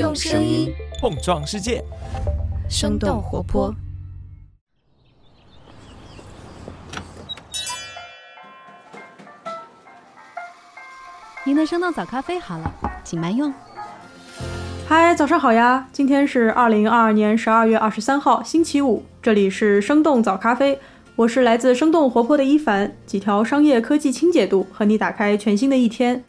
用声音碰撞世界，生动活泼。您的生动早咖啡好了，请慢用。嗨，早上好呀！今天是二零二二年十二月二十三号，星期五。这里是生动早咖啡，我是来自生动活泼的一凡，几条商业科技轻解读，和你打开全新的一天。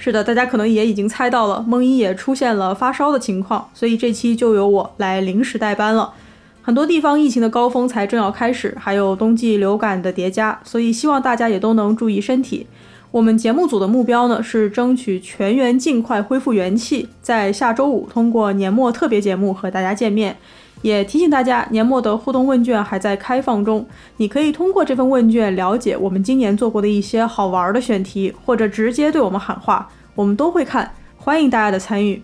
是的，大家可能也已经猜到了，梦一也出现了发烧的情况，所以这期就由我来临时代班了。很多地方疫情的高峰才正要开始，还有冬季流感的叠加，所以希望大家也都能注意身体。我们节目组的目标呢是争取全员尽快恢复元气，在下周五通过年末特别节目和大家见面。也提醒大家，年末的互动问卷还在开放中，你可以通过这份问卷了解我们今年做过的一些好玩的选题，或者直接对我们喊话，我们都会看，欢迎大家的参与。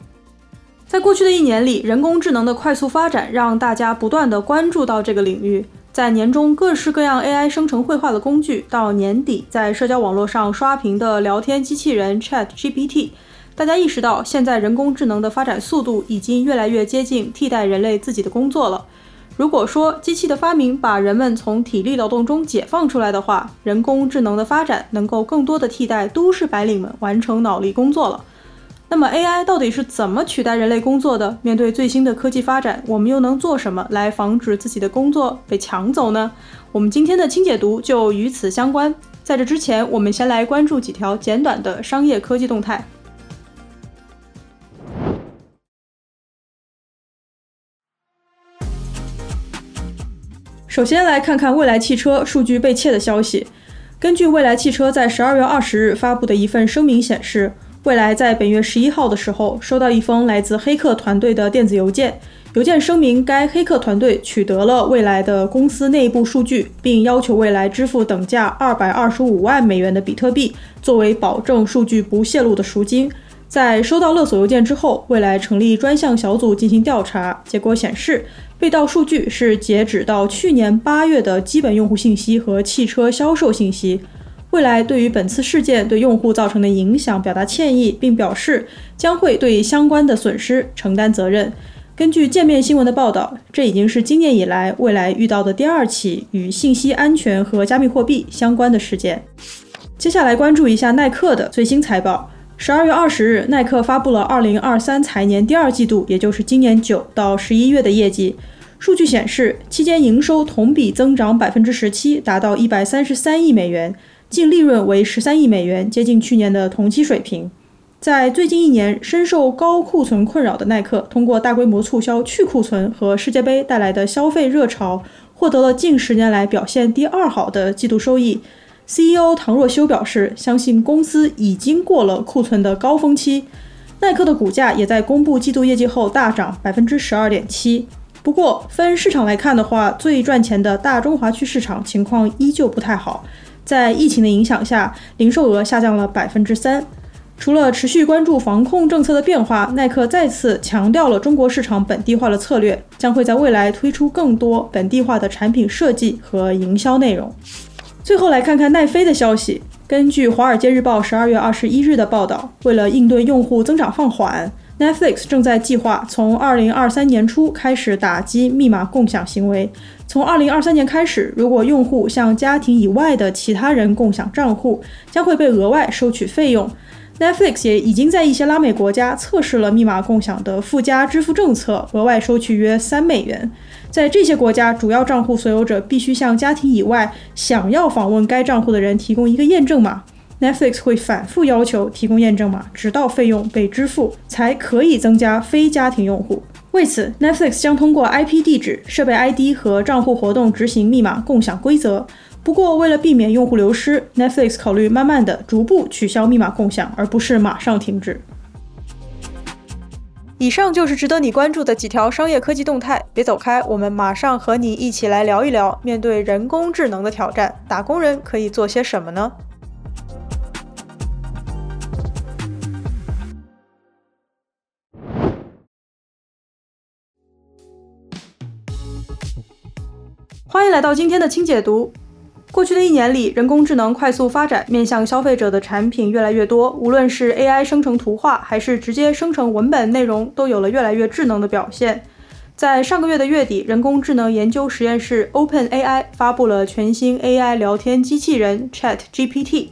在过去的一年里，人工智能的快速发展让大家不断的关注到这个领域。在年中，各式各样 AI 生成绘画的工具，到年底在社交网络上刷屏的聊天机器人 ChatGPT。大家意识到，现在人工智能的发展速度已经越来越接近替代人类自己的工作了。如果说机器的发明把人们从体力劳动中解放出来的话，人工智能的发展能够更多的替代都市白领们完成脑力工作了。那么 AI 到底是怎么取代人类工作的？面对最新的科技发展，我们又能做什么来防止自己的工作被抢走呢？我们今天的轻解读就与此相关。在这之前，我们先来关注几条简短的商业科技动态。首先来看看蔚来汽车数据被窃的消息。根据蔚来汽车在十二月二十日发布的一份声明显示，蔚来在本月十一号的时候收到一封来自黑客团队的电子邮件，邮件声明该黑客团队取得了蔚来的公司内部数据，并要求蔚来支付等价二百二十五万美元的比特币作为保证数据不泄露的赎金。在收到勒索邮件之后，蔚来成立专项小组进行调查，结果显示。被盗数据是截止到去年八月的基本用户信息和汽车销售信息。未来对于本次事件对用户造成的影响表达歉意，并表示将会对相关的损失承担责任。根据界面新闻的报道，这已经是今年以来未来遇到的第二起与信息安全和加密货币相关的事件。接下来关注一下耐克的最新财报。十二月二十日，耐克发布了二零二三财年第二季度，也就是今年九到十一月的业绩。数据显示，期间营收同比增长百分之十七，达到一百三十三亿美元，净利润为十三亿美元，接近去年的同期水平。在最近一年深受高库存困扰的耐克，通过大规模促销、去库存和世界杯带来的消费热潮，获得了近十年来表现第二好的季度收益。CEO 唐若修表示，相信公司已经过了库存的高峰期。耐克的股价也在公布季度业绩后大涨百分之十二点七。不过，分市场来看的话，最赚钱的大中华区市场情况依旧不太好。在疫情的影响下，零售额下降了百分之三。除了持续关注防控政策的变化，耐克再次强调了中国市场本地化的策略，将会在未来推出更多本地化的产品设计和营销内容。最后来看看奈飞的消息。根据《华尔街日报》十二月二十一日的报道，为了应对用户增长放缓。Netflix 正在计划从二零二三年初开始打击密码共享行为。从二零二三年开始，如果用户向家庭以外的其他人共享账户，将会被额外收取费用。Netflix 也已经在一些拉美国家测试了密码共享的附加支付政策，额外收取约三美元。在这些国家，主要账户所有者必须向家庭以外想要访问该账户的人提供一个验证码。Netflix 会反复要求提供验证码，直到费用被支付，才可以增加非家庭用户。为此，Netflix 将通过 IP 地址、设备 ID 和账户活动执行密码共享规则。不过，为了避免用户流失，Netflix 考虑慢慢的、逐步取消密码共享，而不是马上停止。以上就是值得你关注的几条商业科技动态，别走开，我们马上和你一起来聊一聊，面对人工智能的挑战，打工人可以做些什么呢？欢迎来到今天的轻解读。过去的一年里，人工智能快速发展，面向消费者的产品越来越多。无论是 AI 生成图画，还是直接生成文本内容，都有了越来越智能的表现。在上个月的月底，人工智能研究实验室 OpenAI 发布了全新 AI 聊天机器人 ChatGPT。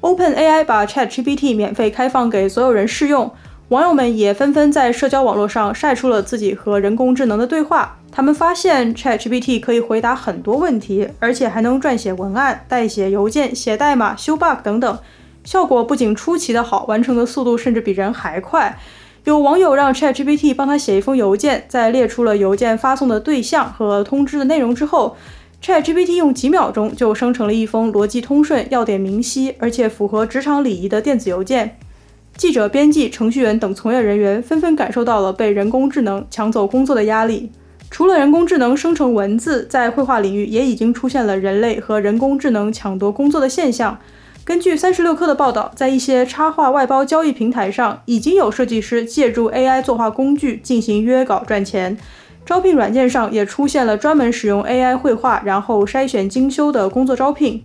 OpenAI 把 ChatGPT 免费开放给所有人试用。网友们也纷纷在社交网络上晒出了自己和人工智能的对话。他们发现 ChatGPT 可以回答很多问题，而且还能撰写文案、代写邮件、写代码、修 bug 等等，效果不仅出奇的好，完成的速度甚至比人还快。有网友让 ChatGPT 帮他写一封邮件，在列出了邮件发送的对象和通知的内容之后，ChatGPT 用几秒钟就生成了一封逻辑通顺、要点明晰，而且符合职场礼仪的电子邮件。记者、编辑、程序员等从业人员纷纷感受到了被人工智能抢走工作的压力。除了人工智能生成文字，在绘画领域也已经出现了人类和人工智能抢夺工作的现象。根据三十六氪的报道，在一些插画外包交易平台上，已经有设计师借助 AI 作画工具进行约稿赚钱。招聘软件上也出现了专门使用 AI 绘画然后筛选精修的工作招聘。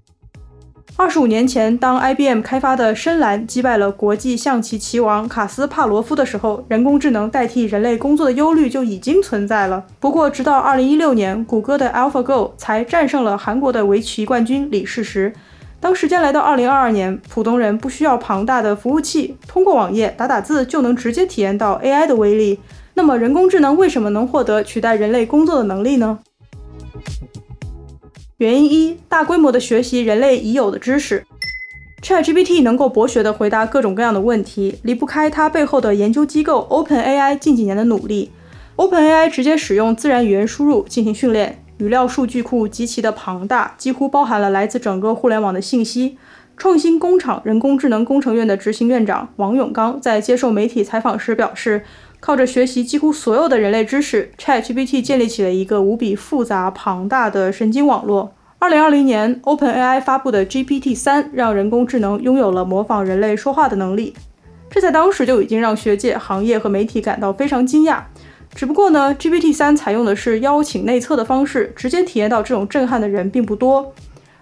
二十五年前，当 IBM 开发的深蓝击败了国际象棋棋王卡斯帕罗夫的时候，人工智能代替人类工作的忧虑就已经存在了。不过，直到二零一六年，谷歌的 AlphaGo 才战胜了韩国的围棋冠军李世石。当时间来到二零二二年，普通人不需要庞大的服务器，通过网页打打字就能直接体验到 AI 的威力。那么，人工智能为什么能获得取代人类工作的能力呢？原因一：大规模的学习人类已有的知识。ChatGPT 能够博学地回答各种各样的问题，离不开它背后的研究机构 OpenAI 近几年的努力。OpenAI 直接使用自然语言输入进行训练，语料数据库极其的庞大，几乎包含了来自整个互联网的信息。创新工厂人工智能工程院的执行院长王永刚在接受媒体采访时表示。靠着学习几乎所有的人类知识，ChatGPT 建立起了一个无比复杂庞大的神经网络。二零二零年，OpenAI 发布的 GPT 三让人工智能拥有了模仿人类说话的能力，这在当时就已经让学界、行业和媒体感到非常惊讶。只不过呢，GPT 三采用的是邀请内测的方式，直接体验到这种震撼的人并不多。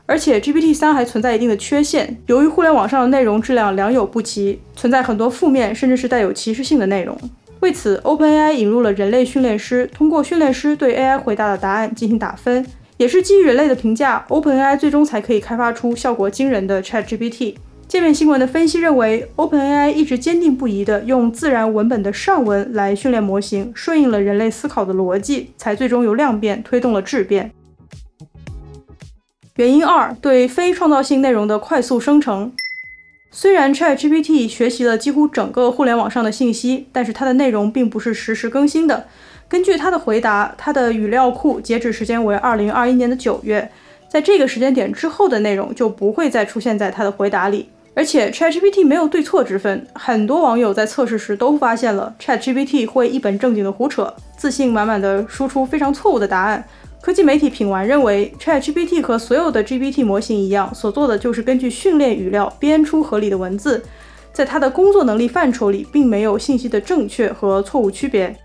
而且 GPT 三还存在一定的缺陷，由于互联网上的内容质量良莠不齐，存在很多负面甚至是带有歧视性的内容。为此，OpenAI 引入了人类训练师，通过训练师对 AI 回答的答案进行打分，也是基于人类的评价，OpenAI 最终才可以开发出效果惊人的 ChatGPT。界面新闻的分析认为，OpenAI 一直坚定不移地用自然文本的上文来训练模型，顺应了人类思考的逻辑，才最终由量变推动了质变。原因二：对非创造性内容的快速生成。虽然 ChatGPT 学习了几乎整个互联网上的信息，但是它的内容并不是实时更新的。根据它的回答，它的语料库截止时间为二零二一年的九月，在这个时间点之后的内容就不会再出现在它的回答里。而且 ChatGPT 没有对错之分，很多网友在测试时都发现了 ChatGPT 会一本正经的胡扯，自信满满的输出非常错误的答案。科技媒体品玩认为，ChatGPT 和所有的 GPT 模型一样，所做的就是根据训练语料编出合理的文字，在它的工作能力范畴里，并没有信息的正确和错误区别。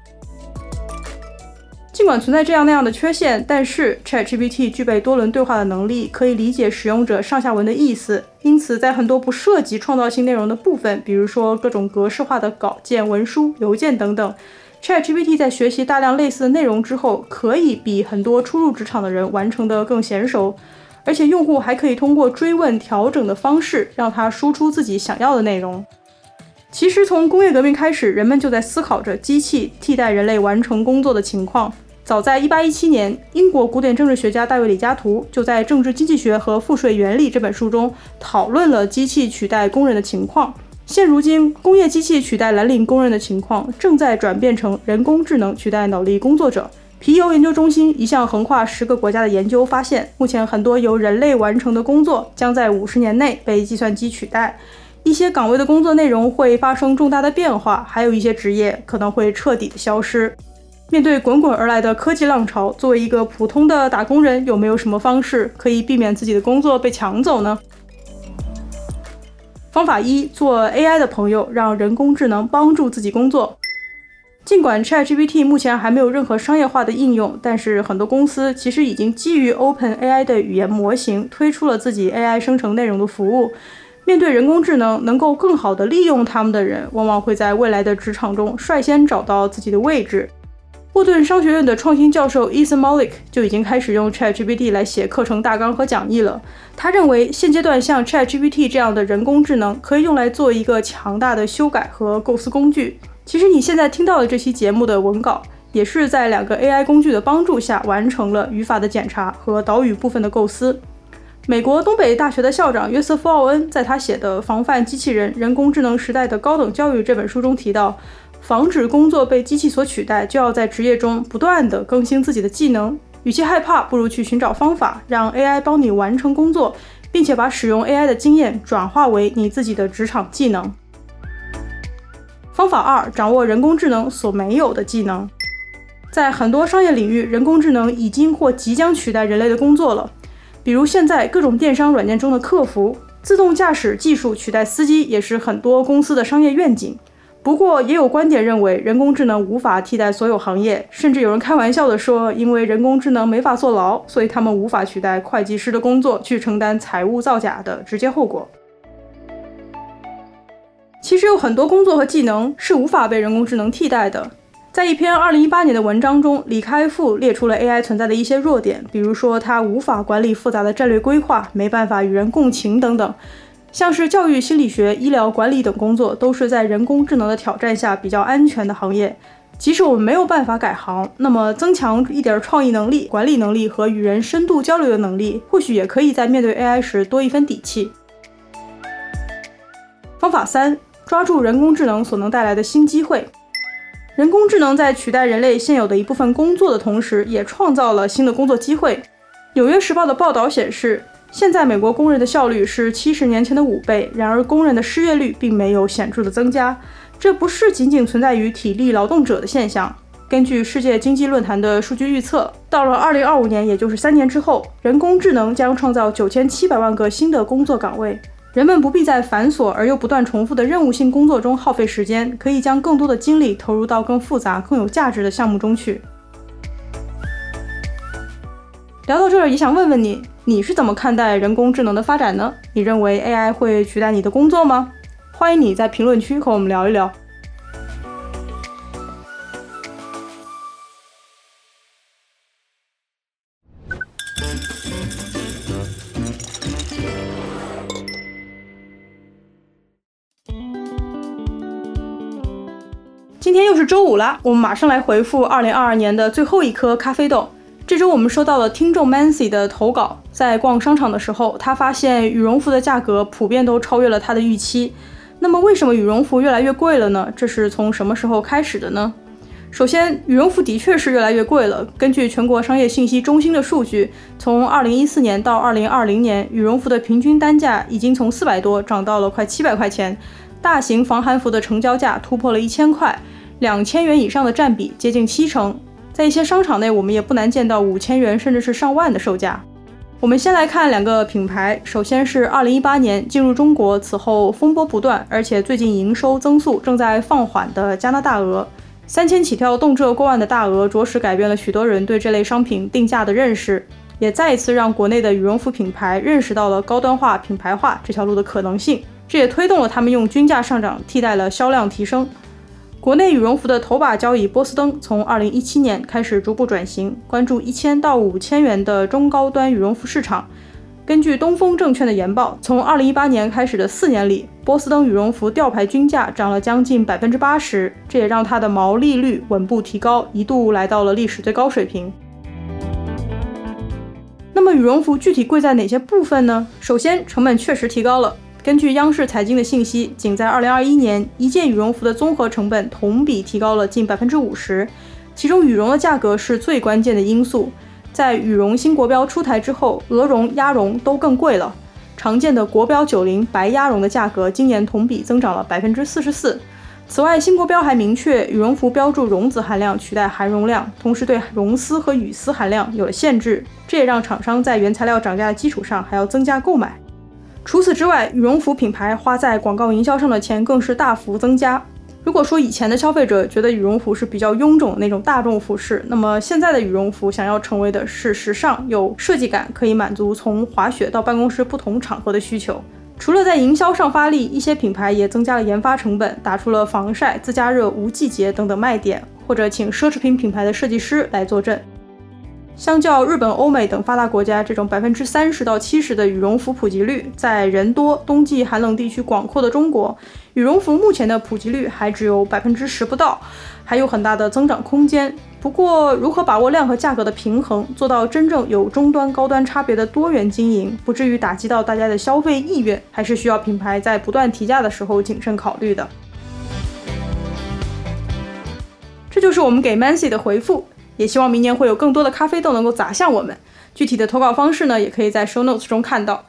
尽管存在这样那样的缺陷，但是 ChatGPT 具备多轮对话的能力，可以理解使用者上下文的意思，因此在很多不涉及创造性内容的部分，比如说各种格式化的稿件、文书、邮件等等。ChatGPT 在学习大量类似的内容之后，可以比很多初入职场的人完成的更娴熟，而且用户还可以通过追问调整的方式，让它输出自己想要的内容。其实从工业革命开始，人们就在思考着机器替代人类完成工作的情况。早在1817年，英国古典政治学家大卫李嘉图就在《政治经济学和赋税原理》这本书中讨论了机器取代工人的情况。现如今，工业机器取代蓝领工人的情况正在转变成人工智能取代脑力工作者。皮尤研究中心一项横跨十个国家的研究发现，目前很多由人类完成的工作将在五十年内被计算机取代。一些岗位的工作内容会发生重大的变化，还有一些职业可能会彻底的消失。面对滚滚而来的科技浪潮，作为一个普通的打工人，有没有什么方式可以避免自己的工作被抢走呢？方法一：做 AI 的朋友，让人工智能帮助自己工作。尽管 ChatGPT 目前还没有任何商业化的应用，但是很多公司其实已经基于 OpenAI 的语言模型推出了自己 AI 生成内容的服务。面对人工智能，能够更好地利用它们的人，往往会在未来的职场中率先找到自己的位置。沃顿商学院的创新教授 Ethan Mollick 就已经开始用 ChatGPT 来写课程大纲和讲义了。他认为，现阶段像 ChatGPT 这样的人工智能可以用来做一个强大的修改和构思工具。其实你现在听到的这期节目的文稿，也是在两个 AI 工具的帮助下完成了语法的检查和导语部分的构思。美国东北大学的校长约瑟夫·奥恩在他写的《防范机器人人工智能时代的高等教育》这本书中提到，防止工作被机器所取代，就要在职业中不断地更新自己的技能。与其害怕，不如去寻找方法，让 AI 帮你完成工作，并且把使用 AI 的经验转化为你自己的职场技能。方法二：掌握人工智能所没有的技能。在很多商业领域，人工智能已经或即将取代人类的工作了。比如现在各种电商软件中的客服、自动驾驶技术取代司机，也是很多公司的商业愿景。不过，也有观点认为，人工智能无法替代所有行业，甚至有人开玩笑地说，因为人工智能没法坐牢，所以他们无法取代会计师的工作，去承担财务造假的直接后果。其实有很多工作和技能是无法被人工智能替代的。在一篇2018年的文章中，李开复列出了 AI 存在的一些弱点，比如说它无法管理复杂的战略规划，没办法与人共情等等。像是教育心理学、医疗管理等工作，都是在人工智能的挑战下比较安全的行业。即使我们没有办法改行，那么增强一点创意能力、管理能力和与人深度交流的能力，或许也可以在面对 AI 时多一分底气。方法三。抓住人工智能所能带来的新机会。人工智能在取代人类现有的一部分工作的同时，也创造了新的工作机会。《纽约时报》的报道显示，现在美国工人的效率是七十年前的五倍，然而工人的失业率并没有显著的增加。这不是仅仅存在于体力劳动者的现象。根据世界经济论坛的数据预测，到了二零二五年，也就是三年之后，人工智能将创造九千七百万个新的工作岗位。人们不必在繁琐而又不断重复的任务性工作中耗费时间，可以将更多的精力投入到更复杂、更有价值的项目中去。聊到这儿，也想问问你，你是怎么看待人工智能的发展呢？你认为 AI 会取代你的工作吗？欢迎你在评论区和我们聊一聊。今天又是周五了，我们马上来回复二零二二年的最后一颗咖啡豆。这周我们收到了听众 Mancy 的投稿，在逛商场的时候，他发现羽绒服的价格普遍都超越了他的预期。那么，为什么羽绒服越来越贵了呢？这是从什么时候开始的呢？首先，羽绒服的确是越来越贵了。根据全国商业信息中心的数据，从二零一四年到二零二零年，羽绒服的平均单价已经从四百多涨到了快七百块钱。大型防寒服的成交价突破了一千块，两千元以上的占比接近七成。在一些商场内，我们也不难见到五千元甚至是上万的售价。我们先来看两个品牌，首先是二零一八年进入中国，此后风波不断，而且最近营收增速正在放缓的加拿大鹅。三千起跳，动辄过万的大鹅，着实改变了许多人对这类商品定价的认识，也再一次让国内的羽绒服品牌认识到了高端化、品牌化这条路的可能性。这也推动了他们用均价上涨替代了销量提升。国内羽绒服的头把交椅波司登从2017年开始逐步转型，关注一千到五千元的中高端羽绒服市场。根据东风证券的研报，从2018年开始的四年里，波司登羽绒服吊牌均价涨了将近百分之八十，这也让它的毛利率稳步提高，一度来到了历史最高水平。那么羽绒服具体贵在哪些部分呢？首先，成本确实提高了。根据央视财经的信息，仅在2021年，一件羽绒服的综合成本同比提高了近百分之五十，其中羽绒的价格是最关键的因素。在羽绒新国标出台之后，鹅绒、鸭绒都更贵了。常见的国标九零白鸭绒的价格今年同比增长了百分之四十四。此外，新国标还明确羽绒服标注绒子含量取代含绒量，同时对绒丝和羽丝含量有了限制，这也让厂商在原材料涨价的基础上还要增加购买。除此之外，羽绒服品牌花在广告营销上的钱更是大幅增加。如果说以前的消费者觉得羽绒服是比较臃肿的那种大众服饰，那么现在的羽绒服想要成为的是时尚、有设计感，可以满足从滑雪到办公室不同场合的需求。除了在营销上发力，一些品牌也增加了研发成本，打出了防晒、自加热、无季节等等卖点，或者请奢侈品品牌的设计师来坐镇。相较日本、欧美等发达国家，这种百分之三十到七十的羽绒服普及率，在人多、冬季寒冷地区广阔的中国，羽绒服目前的普及率还只有百分之十不到，还有很大的增长空间。不过，如何把握量和价格的平衡，做到真正有中端、高端差别的多元经营，不至于打击到大家的消费意愿，还是需要品牌在不断提价的时候谨慎考虑的。这就是我们给 Mancy 的回复。也希望明年会有更多的咖啡豆能够砸向我们。具体的投稿方式呢，也可以在 show notes 中看到。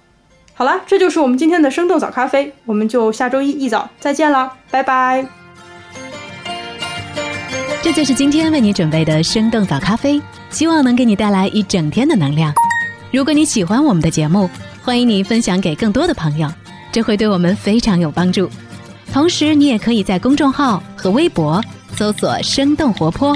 好了，这就是我们今天的生动早咖啡，我们就下周一一早再见了，拜拜。这就是今天为你准备的生动早咖啡，希望能给你带来一整天的能量。如果你喜欢我们的节目，欢迎你分享给更多的朋友，这会对我们非常有帮助。同时，你也可以在公众号和微博搜索“生动活泼”。